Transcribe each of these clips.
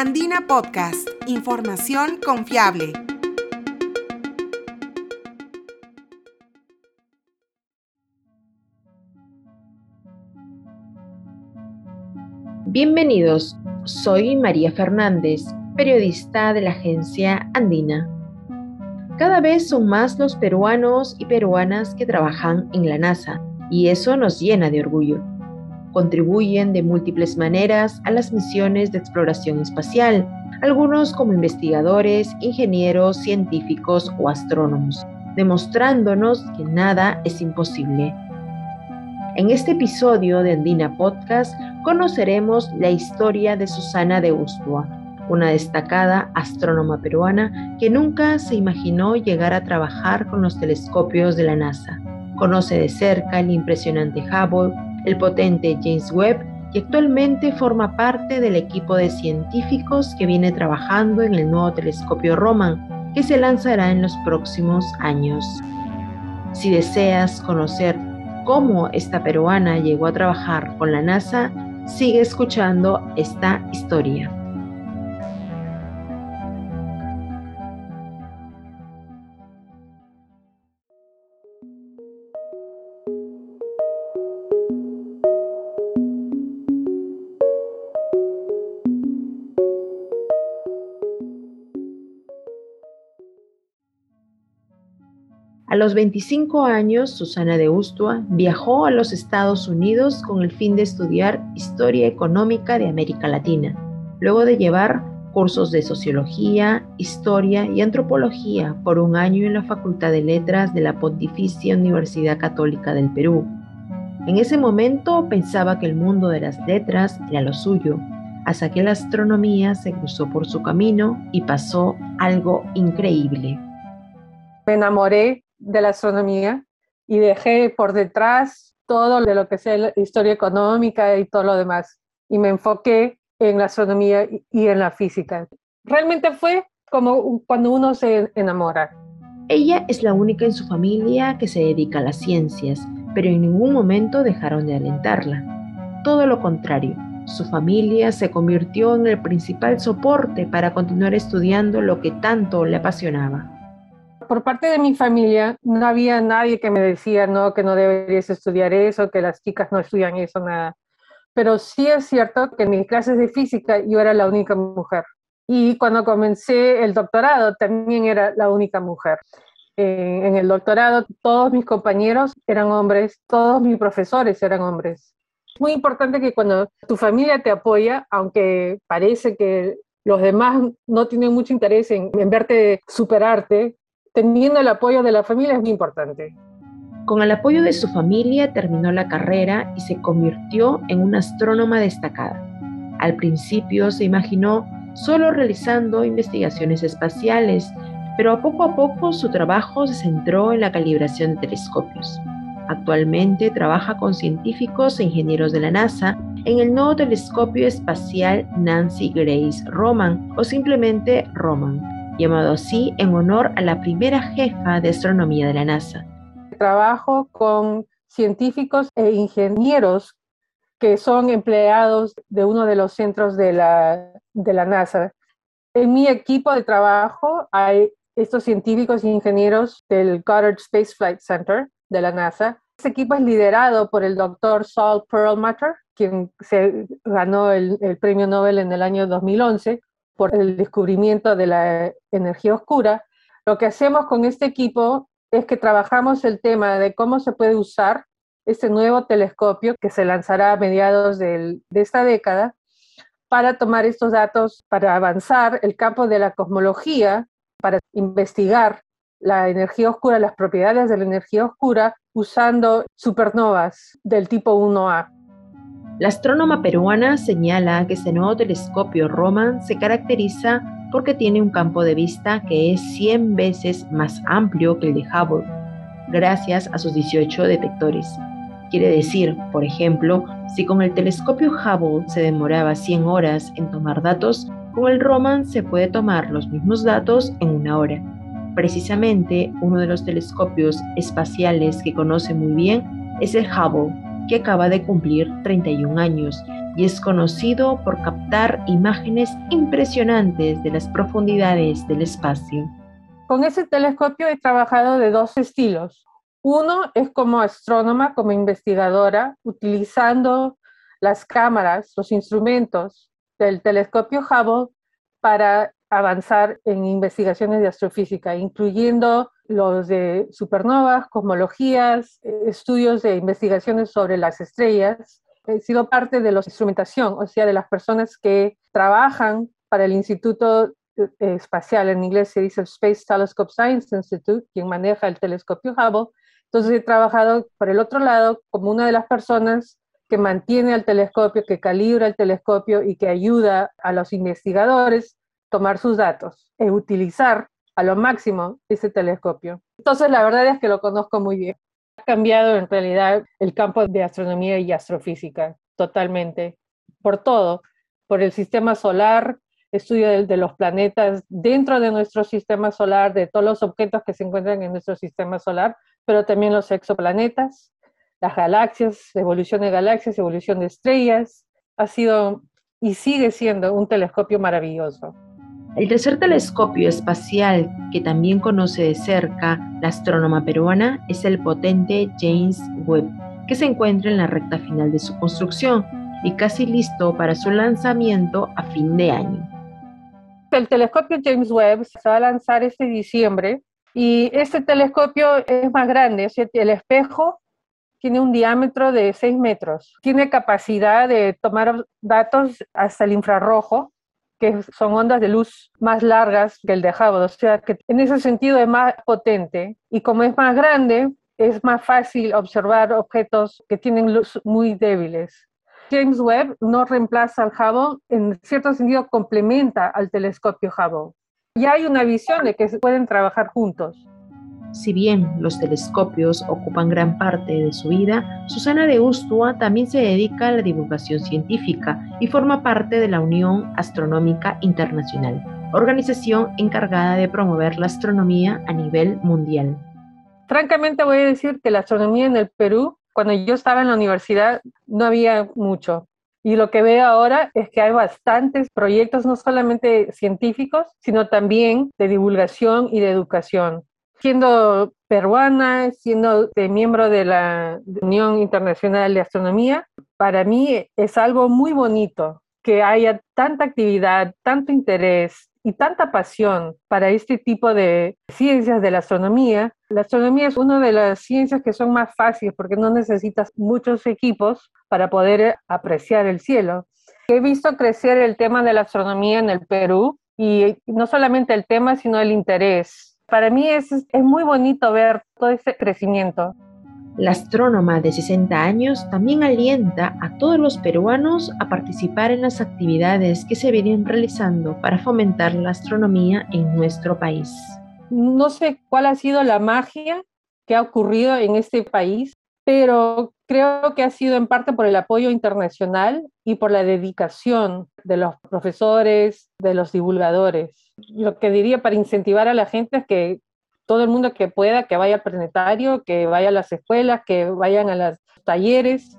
Andina Podcast, información confiable. Bienvenidos, soy María Fernández, periodista de la agencia Andina. Cada vez son más los peruanos y peruanas que trabajan en la NASA y eso nos llena de orgullo. Contribuyen de múltiples maneras a las misiones de exploración espacial, algunos como investigadores, ingenieros, científicos o astrónomos, demostrándonos que nada es imposible. En este episodio de Andina Podcast conoceremos la historia de Susana de Ustua, una destacada astrónoma peruana que nunca se imaginó llegar a trabajar con los telescopios de la NASA. Conoce de cerca el impresionante Hubble, el potente James Webb y actualmente forma parte del equipo de científicos que viene trabajando en el nuevo telescopio Roman que se lanzará en los próximos años. Si deseas conocer cómo esta peruana llegó a trabajar con la NASA, sigue escuchando esta historia. Los 25 años, Susana de Ustua viajó a los Estados Unidos con el fin de estudiar historia económica de América Latina, luego de llevar cursos de sociología, historia y antropología por un año en la Facultad de Letras de la Pontificia Universidad Católica del Perú. En ese momento pensaba que el mundo de las letras era lo suyo, hasta que la astronomía se cruzó por su camino y pasó algo increíble. Me enamoré de la astronomía y dejé por detrás todo de lo que sea la historia económica y todo lo demás. Y me enfoqué en la astronomía y en la física. Realmente fue como cuando uno se enamora. Ella es la única en su familia que se dedica a las ciencias, pero en ningún momento dejaron de alentarla. Todo lo contrario, su familia se convirtió en el principal soporte para continuar estudiando lo que tanto le apasionaba por parte de mi familia no había nadie que me decía, no, que no deberías estudiar eso, que las chicas no estudian eso, nada. Pero sí es cierto que en mis clases de física yo era la única mujer. Y cuando comencé el doctorado también era la única mujer. En el doctorado todos mis compañeros eran hombres, todos mis profesores eran hombres. Es muy importante que cuando tu familia te apoya, aunque parece que los demás no tienen mucho interés en verte superarte, teniendo el apoyo de la familia es muy importante. Con el apoyo de su familia terminó la carrera y se convirtió en una astrónoma destacada. Al principio se imaginó solo realizando investigaciones espaciales, pero poco a poco su trabajo se centró en la calibración de telescopios. Actualmente trabaja con científicos e ingenieros de la NASA en el nuevo telescopio espacial Nancy Grace Roman o simplemente Roman, llamado así en honor a la primera jefa de astronomía de la NASA. Trabajo con científicos e ingenieros que son empleados de uno de los centros de la, de la NASA. En mi equipo de trabajo hay estos científicos e ingenieros del Goddard Space Flight Center de la NASA. Este equipo es liderado por el doctor Saul Perlmutter, quien se ganó el, el premio Nobel en el año 2011 por el descubrimiento de la energía oscura, lo que hacemos con este equipo es que trabajamos el tema de cómo se puede usar este nuevo telescopio que se lanzará a mediados de esta década para tomar estos datos, para avanzar el campo de la cosmología, para investigar la energía oscura, las propiedades de la energía oscura, usando supernovas del tipo 1A. La astrónoma peruana señala que este nuevo telescopio Roman se caracteriza porque tiene un campo de vista que es 100 veces más amplio que el de Hubble, gracias a sus 18 detectores. Quiere decir, por ejemplo, si con el telescopio Hubble se demoraba 100 horas en tomar datos, con el Roman se puede tomar los mismos datos en una hora. Precisamente, uno de los telescopios espaciales que conoce muy bien es el Hubble, que acaba de cumplir 31 años y es conocido por captar imágenes impresionantes de las profundidades del espacio. Con ese telescopio he trabajado de dos estilos. Uno es como astrónoma, como investigadora, utilizando las cámaras, los instrumentos del telescopio Hubble para avanzar en investigaciones de astrofísica, incluyendo los de supernovas, cosmologías, eh, estudios de investigaciones sobre las estrellas. He sido parte de la instrumentación, o sea, de las personas que trabajan para el Instituto eh, Espacial, en inglés se dice Space Telescope Science Institute, quien maneja el telescopio Hubble. Entonces he trabajado por el otro lado como una de las personas que mantiene al telescopio, que calibra el telescopio y que ayuda a los investigadores a tomar sus datos e utilizar a lo máximo ese telescopio. Entonces, la verdad es que lo conozco muy bien. Ha cambiado en realidad el campo de astronomía y astrofísica totalmente, por todo, por el sistema solar, estudio de, de, los planetas dentro de nuestro sistema solar, de todos los objetos que se encuentran en nuestro sistema solar, pero también los exoplanetas, las galaxias, evolución de galaxias, evolución de estrellas. Ha sido y sigue siendo un telescopio maravilloso. El tercer telescopio espacial que también conoce de cerca la astrónoma peruana es el potente James Webb, que se encuentra en la recta final de su construcción y casi listo para su lanzamiento a fin de año. El telescopio James Webb se va a lanzar este diciembre y este telescopio es más grande, el espejo tiene un diámetro de 6 metros, tiene capacidad de tomar datos hasta el infrarrojo, que son ondas de luz más largas que el de Hubble, o sea que en ese sentido es más potente y como es más grande, es más fácil observar objetos que tienen luz muy débiles. James Webb no reemplaza al Hubble, en cierto sentido complementa al telescopio Hubble. Ya hay una visión de que se pueden trabajar juntos. Si bien los telescopios ocupan gran parte de su vida, Susana de Ustua también se dedica a la divulgación científica y forma parte de la Unión Astronómica Internacional, organización encargada de promover la astronomía a nivel mundial. Francamente voy a decir que la astronomía en el Perú, cuando yo estaba en la universidad, no había mucho. Y lo que veo ahora es que hay bastantes proyectos, no solamente científicos, sino también de divulgación y de educación siendo peruana, siendo miembro de la Unión Internacional de Astronomía, para mí es algo muy bonito que haya tanta actividad, tanto interés y tanta pasión para este tipo de ciencias de la astronomía. La astronomía es una de las ciencias que son más fáciles porque no necesitas muchos equipos para poder apreciar el cielo. He visto crecer el tema de la astronomía en el Perú y no solamente el tema, sino el interés para mí es, es muy bonito ver todo ese crecimiento. La astrónoma de 60 años también alienta a todos los peruanos a participar en las actividades que se vienen realizando para fomentar la astronomía en nuestro país. No sé cuál ha sido la magia que ha ocurrido en este país, pero creo que ha sido en parte por el apoyo internacional y por la dedicación de los profesores, de los divulgadores lo que diría para incentivar a la gente es que todo el mundo que pueda, que vaya al planetario, que vaya a las escuelas, que vayan a los talleres.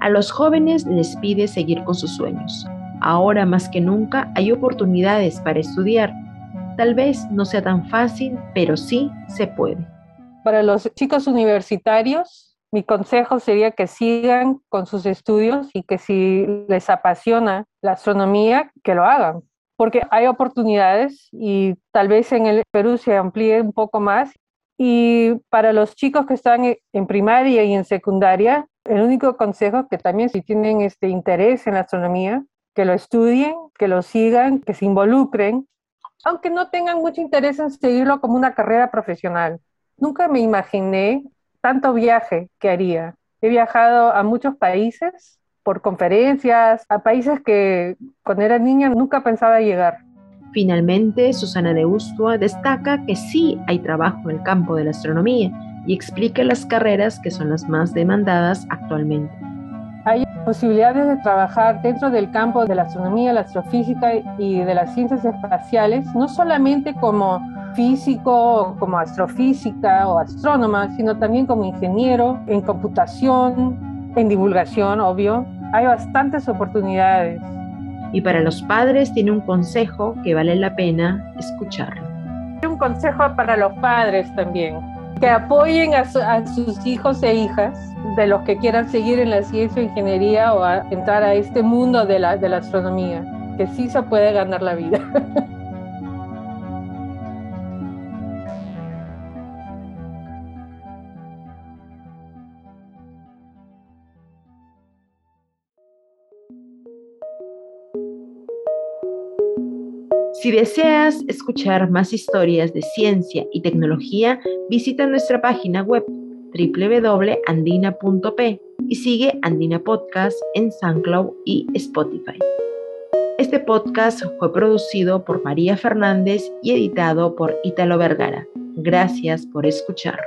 A los jóvenes les pide seguir con sus sueños. Ahora más que nunca hay oportunidades para estudiar. Tal vez no sea tan fácil, pero sí se puede. Para los chicos universitarios, mi consejo sería que sigan con sus estudios y que si les apasiona la astronomía, que lo hagan porque hay oportunidades y tal vez en el Perú se amplíe un poco más. Y para los chicos que están en primaria y en secundaria, el único consejo que también si tienen este interés en la astronomía, que lo estudien, que lo sigan, que se involucren, aunque no tengan mucho interés en seguirlo como una carrera profesional. Nunca me imaginé tanto viaje que haría. He viajado a muchos países por conferencias a países que cuando era niña nunca pensaba llegar. Finalmente, Susana de Ustua destaca que sí hay trabajo en el campo de la astronomía y explica las carreras que son las más demandadas actualmente. Hay posibilidades de trabajar dentro del campo de la astronomía, la astrofísica y de las ciencias espaciales, no solamente como físico, como astrofísica o astrónoma, sino también como ingeniero en computación, en divulgación, obvio, hay bastantes oportunidades. Y para los padres tiene un consejo que vale la pena escucharlo. Un consejo para los padres también, que apoyen a, sus hijos e hijas de los que quieran seguir en la ciencia o ingeniería o entrar a este mundo de la, de la astronomía, que sí se puede ganar la vida. Si deseas escuchar más historias de ciencia y tecnología, visita nuestra página web www.andina.p y sigue Andina Podcast en SoundCloud y Spotify. Este podcast fue producido por María Fernández y editado por Ítalo Vergara. Gracias por escuchar.